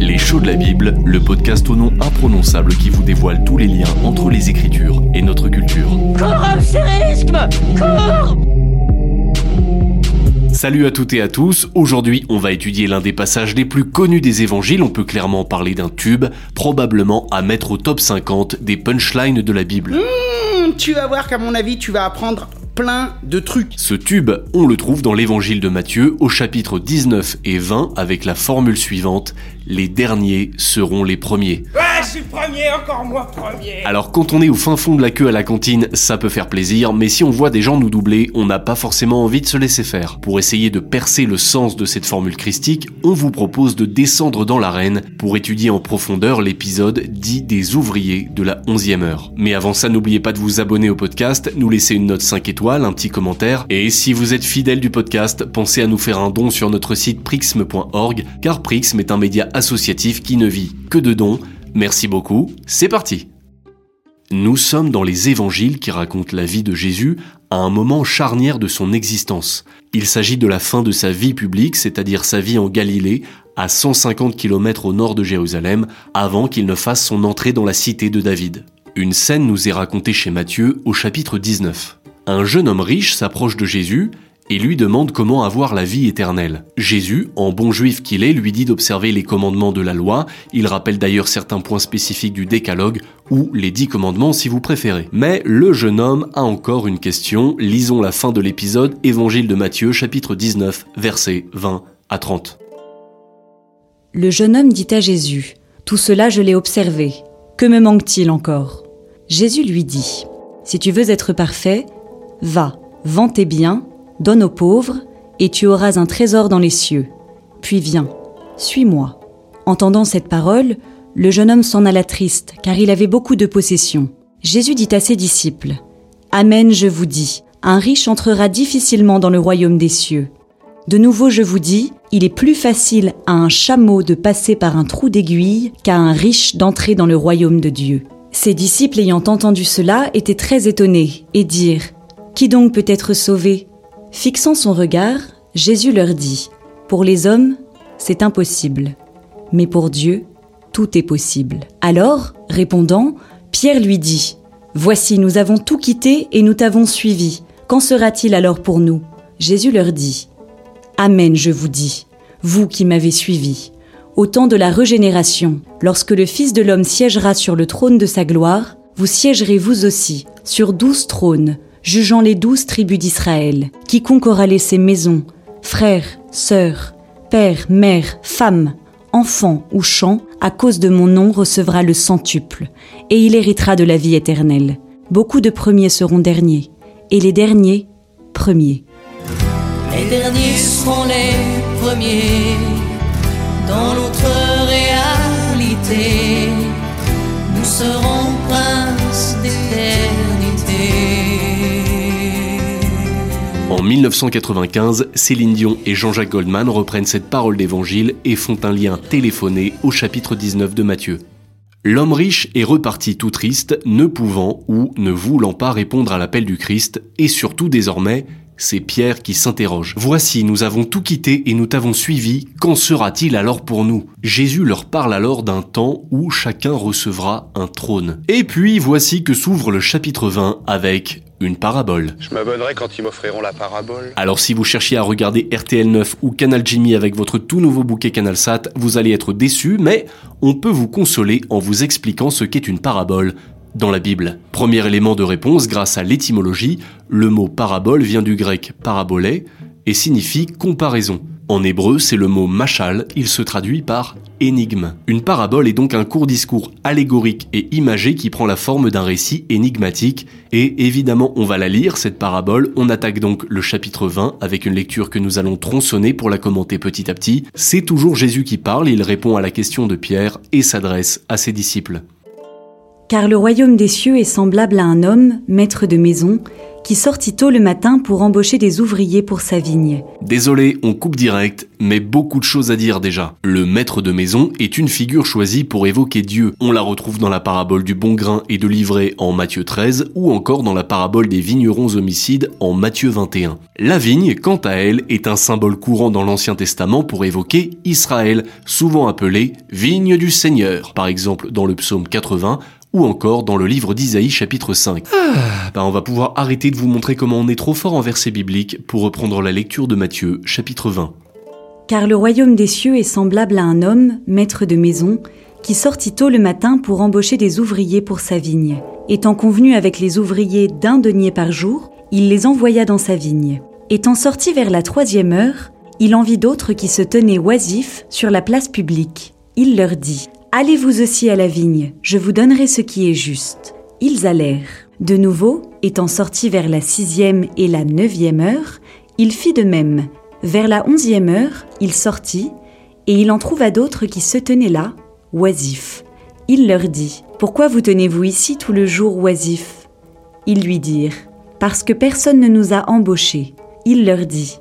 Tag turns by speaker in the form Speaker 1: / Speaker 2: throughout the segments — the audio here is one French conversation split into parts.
Speaker 1: Les shows de la Bible, le podcast au nom imprononçable qui vous dévoile tous les liens entre les Écritures et notre culture. Salut à toutes et à tous, aujourd'hui on va étudier l'un des passages les plus connus des évangiles, on peut clairement parler d'un tube, probablement à mettre au top 50 des punchlines de la Bible.
Speaker 2: Mmh, tu vas voir qu'à mon avis tu vas apprendre plein de trucs.
Speaker 1: Ce tube, on le trouve dans l'évangile de Matthieu au chapitre 19 et 20 avec la formule suivante les derniers seront les premiers.
Speaker 2: Je suis premier, encore moi premier.
Speaker 1: Alors quand on est au fin fond de la queue à la cantine, ça peut faire plaisir, mais si on voit des gens nous doubler, on n'a pas forcément envie de se laisser faire. Pour essayer de percer le sens de cette formule christique, on vous propose de descendre dans l'arène pour étudier en profondeur l'épisode dit des ouvriers de la 11e heure. Mais avant ça, n'oubliez pas de vous abonner au podcast, nous laisser une note 5 étoiles, un petit commentaire, et si vous êtes fidèle du podcast, pensez à nous faire un don sur notre site prixme.org, car Prixme est un média associatif qui ne vit que de dons. Merci beaucoup, c'est parti Nous sommes dans les évangiles qui racontent la vie de Jésus à un moment charnière de son existence. Il s'agit de la fin de sa vie publique, c'est-à-dire sa vie en Galilée, à 150 km au nord de Jérusalem, avant qu'il ne fasse son entrée dans la cité de David. Une scène nous est racontée chez Matthieu au chapitre 19. Un jeune homme riche s'approche de Jésus et lui demande comment avoir la vie éternelle. Jésus, en bon juif qu'il est, lui dit d'observer les commandements de la loi, il rappelle d'ailleurs certains points spécifiques du décalogue, ou les dix commandements si vous préférez. Mais le jeune homme a encore une question, lisons la fin de l'épisode Évangile de Matthieu chapitre 19 versets 20 à 30.
Speaker 3: Le jeune homme dit à Jésus, Tout cela je l'ai observé, que me manque-t-il encore? Jésus lui dit, Si tu veux être parfait, va, vends tes biens, donne aux pauvres, et tu auras un trésor dans les cieux. Puis viens, suis-moi. Entendant cette parole, le jeune homme s'en alla triste, car il avait beaucoup de possessions. Jésus dit à ses disciples, Amen, je vous dis, un riche entrera difficilement dans le royaume des cieux. De nouveau, je vous dis, il est plus facile à un chameau de passer par un trou d'aiguille qu'à un riche d'entrer dans le royaume de Dieu. Ses disciples ayant entendu cela étaient très étonnés et dirent, Qui donc peut être sauvé? Fixant son regard, Jésus leur dit, Pour les hommes, c'est impossible, mais pour Dieu, tout est possible. Alors, répondant, Pierre lui dit, Voici, nous avons tout quitté et nous t'avons suivi. Qu'en sera-t-il alors pour nous? Jésus leur dit, Amen, je vous dis, vous qui m'avez suivi, au temps de la régénération, lorsque le Fils de l'homme siégera sur le trône de sa gloire, vous siégerez vous aussi sur douze trônes, jugeant les douze tribus d'Israël. Quiconque aura laissé maison, frères, sœurs, père, mère, femme, enfants ou champs, à cause de mon nom recevra le centuple, et il héritera de la vie éternelle. Beaucoup de premiers seront derniers, et les derniers premiers.
Speaker 4: Les derniers seront les premiers dans notre réalité.
Speaker 1: En 1995, Céline Dion et Jean-Jacques Goldman reprennent cette parole d'évangile et font un lien téléphoné au chapitre 19 de Matthieu. L'homme riche est reparti tout triste, ne pouvant ou ne voulant pas répondre à l'appel du Christ, et surtout désormais, c'est Pierre qui s'interroge. Voici, nous avons tout quitté et nous t'avons suivi, qu'en sera-t-il alors pour nous? Jésus leur parle alors d'un temps où chacun recevra un trône. Et puis voici que s'ouvre le chapitre 20 avec une parabole.
Speaker 5: Je m'abonnerai quand ils m'offriront la parabole.
Speaker 1: Alors si vous cherchiez à regarder RTL 9 ou Canal Jimmy avec votre tout nouveau bouquet Canal Sat, vous allez être déçu, mais on peut vous consoler en vous expliquant ce qu'est une parabole dans la Bible. Premier élément de réponse grâce à l'étymologie, le mot parabole vient du grec parabolé et signifie comparaison. En hébreu, c'est le mot machal, il se traduit par énigme. Une parabole est donc un court discours allégorique et imagé qui prend la forme d'un récit énigmatique, et évidemment on va la lire, cette parabole, on attaque donc le chapitre 20 avec une lecture que nous allons tronçonner pour la commenter petit à petit. C'est toujours Jésus qui parle, il répond à la question de Pierre et s'adresse à ses disciples.
Speaker 3: Car le royaume des cieux est semblable à un homme, maître de maison, qui sortit tôt le matin pour embaucher des ouvriers pour sa vigne.
Speaker 1: Désolé, on coupe direct, mais beaucoup de choses à dire déjà. Le maître de maison est une figure choisie pour évoquer Dieu. On la retrouve dans la parabole du bon grain et de l'ivraie en Matthieu 13 ou encore dans la parabole des vignerons homicides en Matthieu 21. La vigne, quant à elle, est un symbole courant dans l'Ancien Testament pour évoquer Israël, souvent appelé vigne du Seigneur, par exemple dans le psaume 80 ou encore dans le livre d'Isaïe chapitre 5. Ah, bah on va pouvoir arrêter de vous montrer comment on est trop fort en versets bibliques pour reprendre la lecture de Matthieu chapitre 20.
Speaker 3: Car le royaume des cieux est semblable à un homme, maître de maison, qui sortit tôt le matin pour embaucher des ouvriers pour sa vigne. Étant convenu avec les ouvriers d'un denier par jour, il les envoya dans sa vigne. Étant sorti vers la troisième heure, il en vit d'autres qui se tenaient oisifs sur la place publique. Il leur dit Allez-vous aussi à la vigne, je vous donnerai ce qui est juste. Ils allèrent. De nouveau, étant sortis vers la sixième et la neuvième heure, il fit de même. Vers la onzième heure, il sortit, et il en trouva d'autres qui se tenaient là, oisifs. Il leur dit, Pourquoi vous tenez-vous ici tout le jour oisifs? Ils lui dirent, Parce que personne ne nous a embauchés. Il leur dit,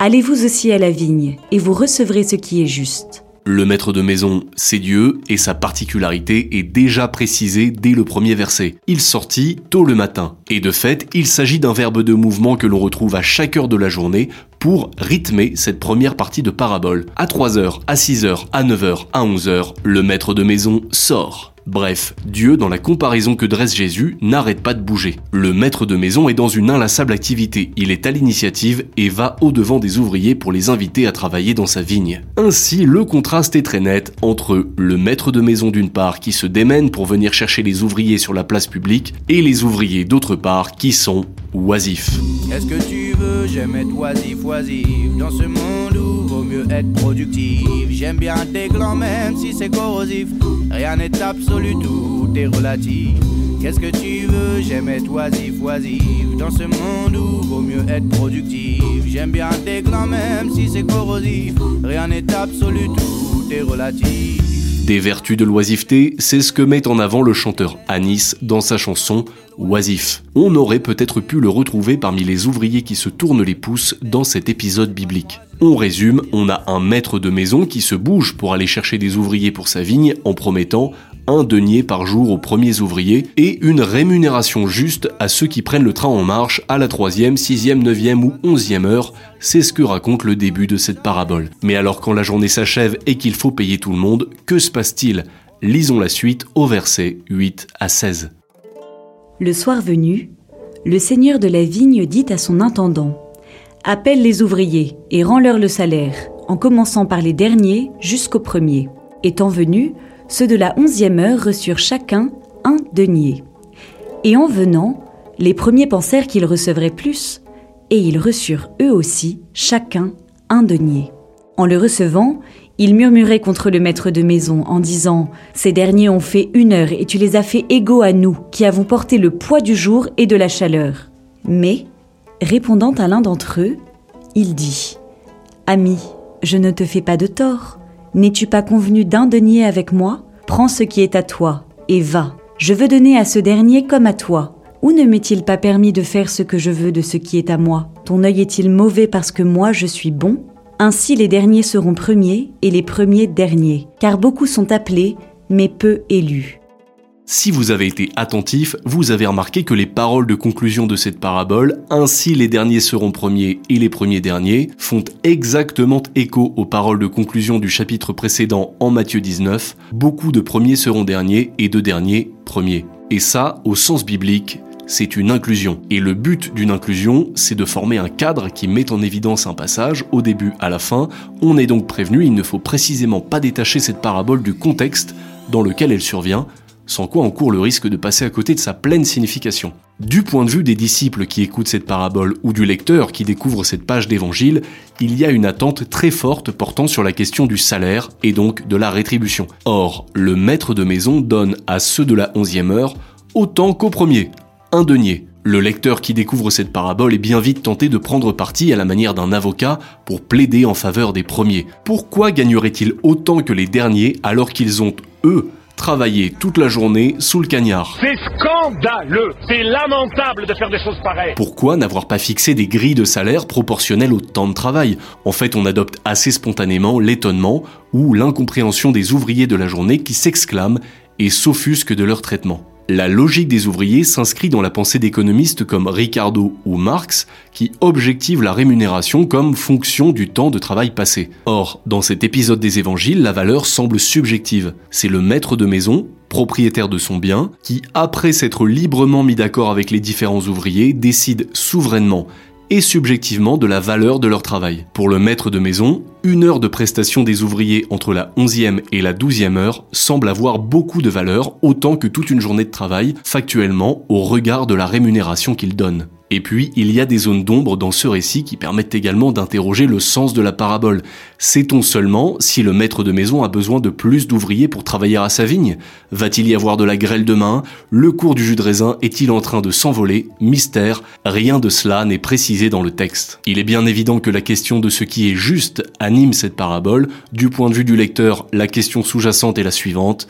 Speaker 3: Allez-vous aussi à la vigne, et vous recevrez ce qui est juste.
Speaker 1: Le maître de maison, c'est Dieu, et sa particularité est déjà précisée dès le premier verset. Il sortit tôt le matin. Et de fait, il s'agit d'un verbe de mouvement que l'on retrouve à chaque heure de la journée pour rythmer cette première partie de parabole. À 3h, à 6h, à 9h, à 11h, le maître de maison sort. Bref, Dieu, dans la comparaison que dresse Jésus, n'arrête pas de bouger. Le maître de maison est dans une inlassable activité, il est à l'initiative et va au-devant des ouvriers pour les inviter à travailler dans sa vigne. Ainsi, le contraste est très net entre le maître de maison d'une part qui se démène pour venir chercher les ouvriers sur la place publique et les ouvriers d'autre part qui sont oisifs.
Speaker 6: Qu'est-ce que tu veux J'aime être oisif, oisif dans ce monde où mieux être productif. J'aime bien tes glands même si c'est corrosif. Rien n'est absolu, tout est relatif. Qu'est-ce que tu veux? J'aime être oisif, oisif dans ce monde où vaut mieux être productif. J'aime bien tes glands même si c'est corrosif. Rien n'est absolu, tout est relatif.
Speaker 1: Des vertus de l'oisiveté, c'est ce que met en avant le chanteur Anis dans sa chanson Oisif. On aurait peut-être pu le retrouver parmi les ouvriers qui se tournent les pouces dans cet épisode biblique. On résume, on a un maître de maison qui se bouge pour aller chercher des ouvriers pour sa vigne en promettant un denier par jour aux premiers ouvriers et une rémunération juste à ceux qui prennent le train en marche à la troisième, sixième, neuvième ou onzième heure. C'est ce que raconte le début de cette parabole. Mais alors quand la journée s'achève et qu'il faut payer tout le monde, que se passe-t-il? Lisons la suite au verset 8 à 16.
Speaker 3: Le soir venu, le seigneur de la vigne dit à son intendant Appelle les ouvriers et rends-leur le salaire, en commençant par les derniers jusqu'au premier. Étant venus, ceux de la onzième heure reçurent chacun un denier. Et en venant, les premiers pensèrent qu'ils recevraient plus, et ils reçurent eux aussi chacun un denier. En le recevant, ils murmuraient contre le maître de maison en disant Ces derniers ont fait une heure et tu les as fait égaux à nous, qui avons porté le poids du jour et de la chaleur. Mais, répondant à l'un d'entre eux, il dit Ami, je ne te fais pas de tort. N'es-tu pas convenu d'un denier avec moi? Prends ce qui est à toi, et va. Je veux donner à ce dernier comme à toi. Ou ne m'est-il pas permis de faire ce que je veux de ce qui est à moi? Ton œil est-il mauvais parce que moi je suis bon? Ainsi les derniers seront premiers et les premiers derniers, car beaucoup sont appelés, mais peu élus.
Speaker 1: Si vous avez été attentif, vous avez remarqué que les paroles de conclusion de cette parabole, ainsi les derniers seront premiers et les premiers derniers, font exactement écho aux paroles de conclusion du chapitre précédent en Matthieu 19, beaucoup de premiers seront derniers et de derniers premiers. Et ça, au sens biblique, c'est une inclusion. Et le but d'une inclusion, c'est de former un cadre qui met en évidence un passage au début à la fin. On est donc prévenu, il ne faut précisément pas détacher cette parabole du contexte dans lequel elle survient, sans quoi on court le risque de passer à côté de sa pleine signification. Du point de vue des disciples qui écoutent cette parabole ou du lecteur qui découvre cette page d'évangile, il y a une attente très forte portant sur la question du salaire et donc de la rétribution. Or, le maître de maison donne à ceux de la onzième heure autant qu'au premier, un denier. Le lecteur qui découvre cette parabole est bien vite tenté de prendre parti à la manière d'un avocat pour plaider en faveur des premiers. Pourquoi gagneraient-ils autant que les derniers alors qu'ils ont, eux, travailler toute la journée sous le cagnard.
Speaker 7: C'est scandaleux, c'est lamentable de faire des choses pareilles.
Speaker 1: Pourquoi n'avoir pas fixé des grilles de salaire proportionnelles au temps de travail? En fait, on adopte assez spontanément l'étonnement ou l'incompréhension des ouvriers de la journée qui s'exclament et s'offusquent de leur traitement. La logique des ouvriers s'inscrit dans la pensée d'économistes comme Ricardo ou Marx, qui objectivent la rémunération comme fonction du temps de travail passé. Or, dans cet épisode des évangiles, la valeur semble subjective. C'est le maître de maison, propriétaire de son bien, qui, après s'être librement mis d'accord avec les différents ouvriers, décide souverainement et subjectivement de la valeur de leur travail. Pour le maître de maison, une heure de prestation des ouvriers entre la 11e et la 12e heure semble avoir beaucoup de valeur, autant que toute une journée de travail, factuellement, au regard de la rémunération qu'il donne. Et puis, il y a des zones d'ombre dans ce récit qui permettent également d'interroger le sens de la parabole. Sait-on seulement si le maître de maison a besoin de plus d'ouvriers pour travailler à sa vigne? Va-t-il y avoir de la grêle demain? Le cours du jus de raisin est-il en train de s'envoler? Mystère, rien de cela n'est précisé dans le texte. Il est bien évident que la question de ce qui est juste anime cette parabole. Du point de vue du lecteur, la question sous-jacente est la suivante.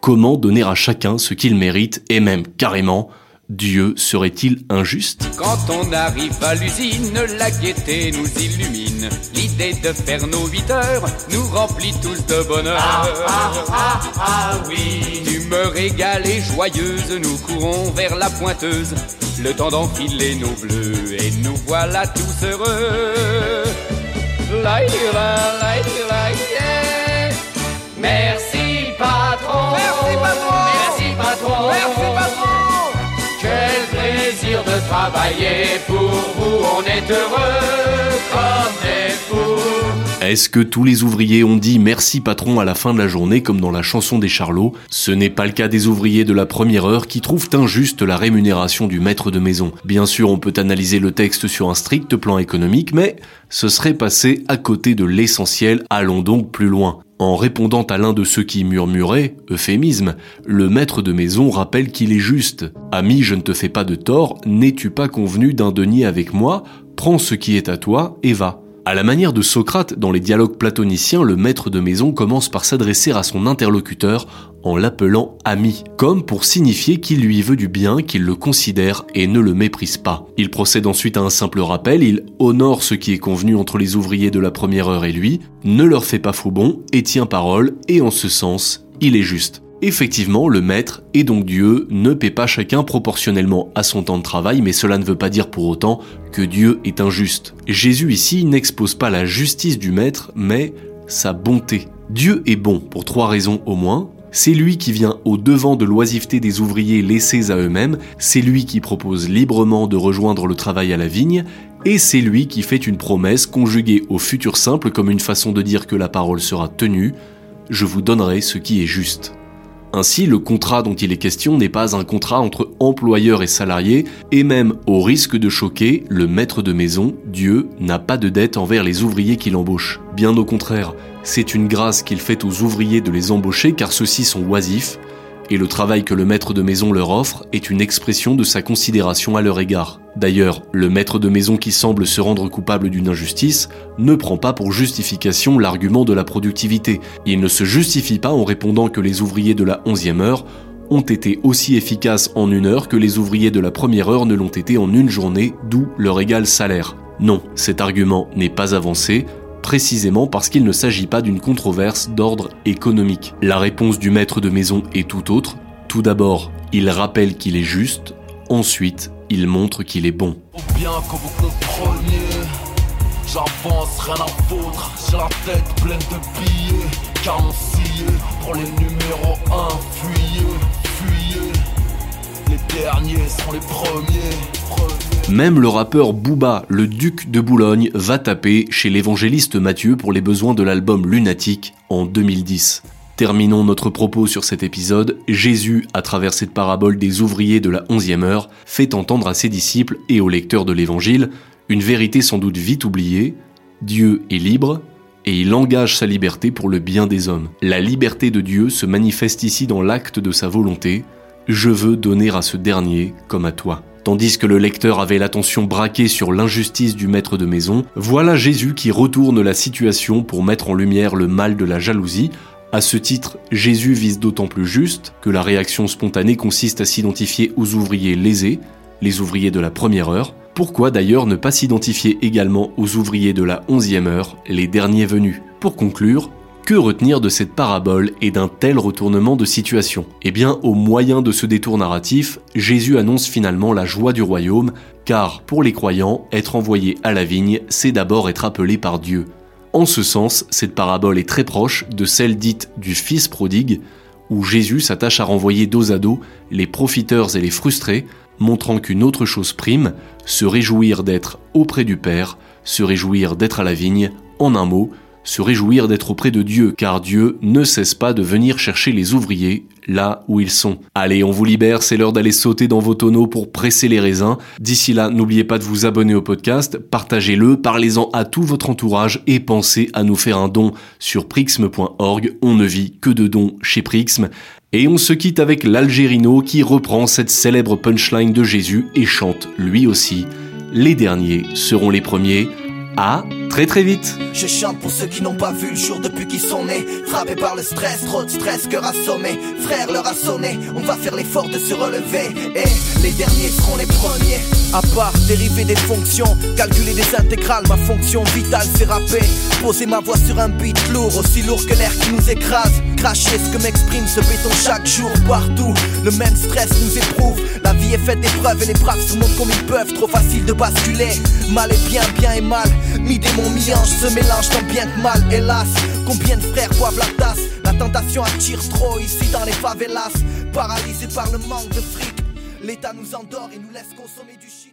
Speaker 1: Comment donner à chacun ce qu'il mérite et même carrément? Dieu serait-il injuste?
Speaker 8: Quand on arrive à l'usine, la gaieté nous illumine. L'idée de faire nos 8 heures nous remplit tous de bonheur.
Speaker 9: Ah, ah, ah, ah, oui.
Speaker 8: D'humeur égale et joyeuse, nous courons vers la pointeuse. Le temps d'enfiler nos bleus et nous voilà tous heureux.
Speaker 9: Pour vous, on est heureux comme des fous.
Speaker 1: Est-ce que tous les ouvriers ont dit merci patron à la fin de la journée comme dans la chanson des Charlots? Ce n'est pas le cas des ouvriers de la première heure qui trouvent injuste la rémunération du maître de maison. Bien sûr, on peut analyser le texte sur un strict plan économique, mais ce serait passé à côté de l'essentiel, allons donc plus loin. En répondant à l'un de ceux qui murmuraient, euphémisme, le maître de maison rappelle qu'il est juste. Ami, je ne te fais pas de tort, n'es-tu pas convenu d'un denier avec moi? Prends ce qui est à toi et va. À la manière de Socrate dans les dialogues platoniciens, le maître de maison commence par s'adresser à son interlocuteur en l'appelant ami, comme pour signifier qu'il lui veut du bien, qu'il le considère et ne le méprise pas. Il procède ensuite à un simple rappel, il honore ce qui est convenu entre les ouvriers de la première heure et lui, ne leur fait pas faux bon et tient parole, et en ce sens, il est juste. Effectivement, le maître, et donc Dieu, ne paie pas chacun proportionnellement à son temps de travail, mais cela ne veut pas dire pour autant que Dieu est injuste. Jésus ici n'expose pas la justice du maître, mais sa bonté. Dieu est bon pour trois raisons au moins. C'est lui qui vient au devant de l'oisiveté des ouvriers laissés à eux-mêmes, c'est lui qui propose librement de rejoindre le travail à la vigne, et c'est lui qui fait une promesse conjuguée au futur simple comme une façon de dire que la parole sera tenue, je vous donnerai ce qui est juste. Ainsi, le contrat dont il est question n'est pas un contrat entre employeur et salarié, et même au risque de choquer, le maître de maison, Dieu, n'a pas de dette envers les ouvriers qu'il embauche. Bien au contraire, c'est une grâce qu'il fait aux ouvriers de les embaucher car ceux-ci sont oisifs, et le travail que le maître de maison leur offre est une expression de sa considération à leur égard. D'ailleurs, le maître de maison qui semble se rendre coupable d'une injustice ne prend pas pour justification l'argument de la productivité. Il ne se justifie pas en répondant que les ouvriers de la onzième heure ont été aussi efficaces en une heure que les ouvriers de la première heure ne l'ont été en une journée, d'où leur égal salaire. Non, cet argument n'est pas avancé, précisément parce qu'il ne s'agit pas d'une controverse d'ordre économique. La réponse du maître de maison est tout autre. Tout d'abord, il rappelle qu'il est juste, ensuite, il montre qu'il est bon.
Speaker 10: Bien que vous j'avance rien à foutre, j'ai la tête pleine de billets, carencillés pour les numéros 1, fuyez, fuyez, les derniers sont les premiers. premiers.
Speaker 1: Même le rappeur Booba, le duc de Boulogne, va taper chez l'évangéliste Matthieu pour les besoins de l'album Lunatique en 2010. Terminons notre propos sur cet épisode. Jésus, à travers cette parabole des ouvriers de la onzième heure, fait entendre à ses disciples et aux lecteurs de l'évangile une vérité sans doute vite oubliée. Dieu est libre, et il engage sa liberté pour le bien des hommes. La liberté de Dieu se manifeste ici dans l'acte de sa volonté. Je veux donner à ce dernier comme à toi. Tandis que le lecteur avait l'attention braquée sur l'injustice du maître de maison, voilà Jésus qui retourne la situation pour mettre en lumière le mal de la jalousie À ce titre, Jésus vise d'autant plus juste que la réaction spontanée consiste à s'identifier aux ouvriers lésés, les ouvriers de la première heure. Pourquoi d'ailleurs ne pas s'identifier également aux ouvriers de la onzième heure, les derniers venus? Pour conclure, que retenir de cette parabole et d'un tel retournement de situation? Eh bien, au moyen de ce détour narratif, Jésus annonce finalement la joie du royaume, car pour les croyants, être envoyé à la vigne, c'est d'abord être appelé par Dieu. En ce sens, cette parabole est très proche de celle dite du Fils prodigue, où Jésus s'attache à renvoyer dos à dos les profiteurs et les frustrés, montrant qu'une autre chose prime, se réjouir d'être auprès du Père, se réjouir d'être à la vigne, en un mot, se réjouir d'être auprès de Dieu, car Dieu ne cesse pas de venir chercher les ouvriers là où ils sont. Allez, on vous libère, c'est l'heure d'aller sauter dans vos tonneaux pour presser les raisins. D'ici là, n'oubliez pas de vous abonner au podcast, partagez-le, parlez-en à tout votre entourage et pensez à nous faire un don sur prixme.org. On ne vit que de dons chez Prixme. Et on se quitte avec l'Algérino qui reprend cette célèbre punchline de Jésus et chante lui aussi Les derniers seront les premiers. À très très vite.
Speaker 11: Je chante pour ceux qui n'ont pas vu le jour depuis qu'ils sont nés. Frappés par le stress, trop de stress, cœur assommé. Frère leur a sonné, on va faire l'effort de se relever. Et les derniers seront les premiers. À part dériver des fonctions, calculer des intégrales, ma fonction vitale c'est rapper. Poser ma voix sur un beat lourd, aussi lourd que l'air qui nous écrase. Cracher ce que m'exprime ce béton chaque jour, partout. Le même stress nous éprouve. La vie est faite d'épreuves et les braves surmontent comme ils peuvent. Trop facile de basculer. Mal et bien, bien et mal. Mi-démon, mi-ange se mélange tant bien mal, hélas. Combien de frères boivent la tasse? La tentation attire trop ici dans les favelas. Paralysés par le manque de fric. L'État nous endort et nous laisse consommer du shit.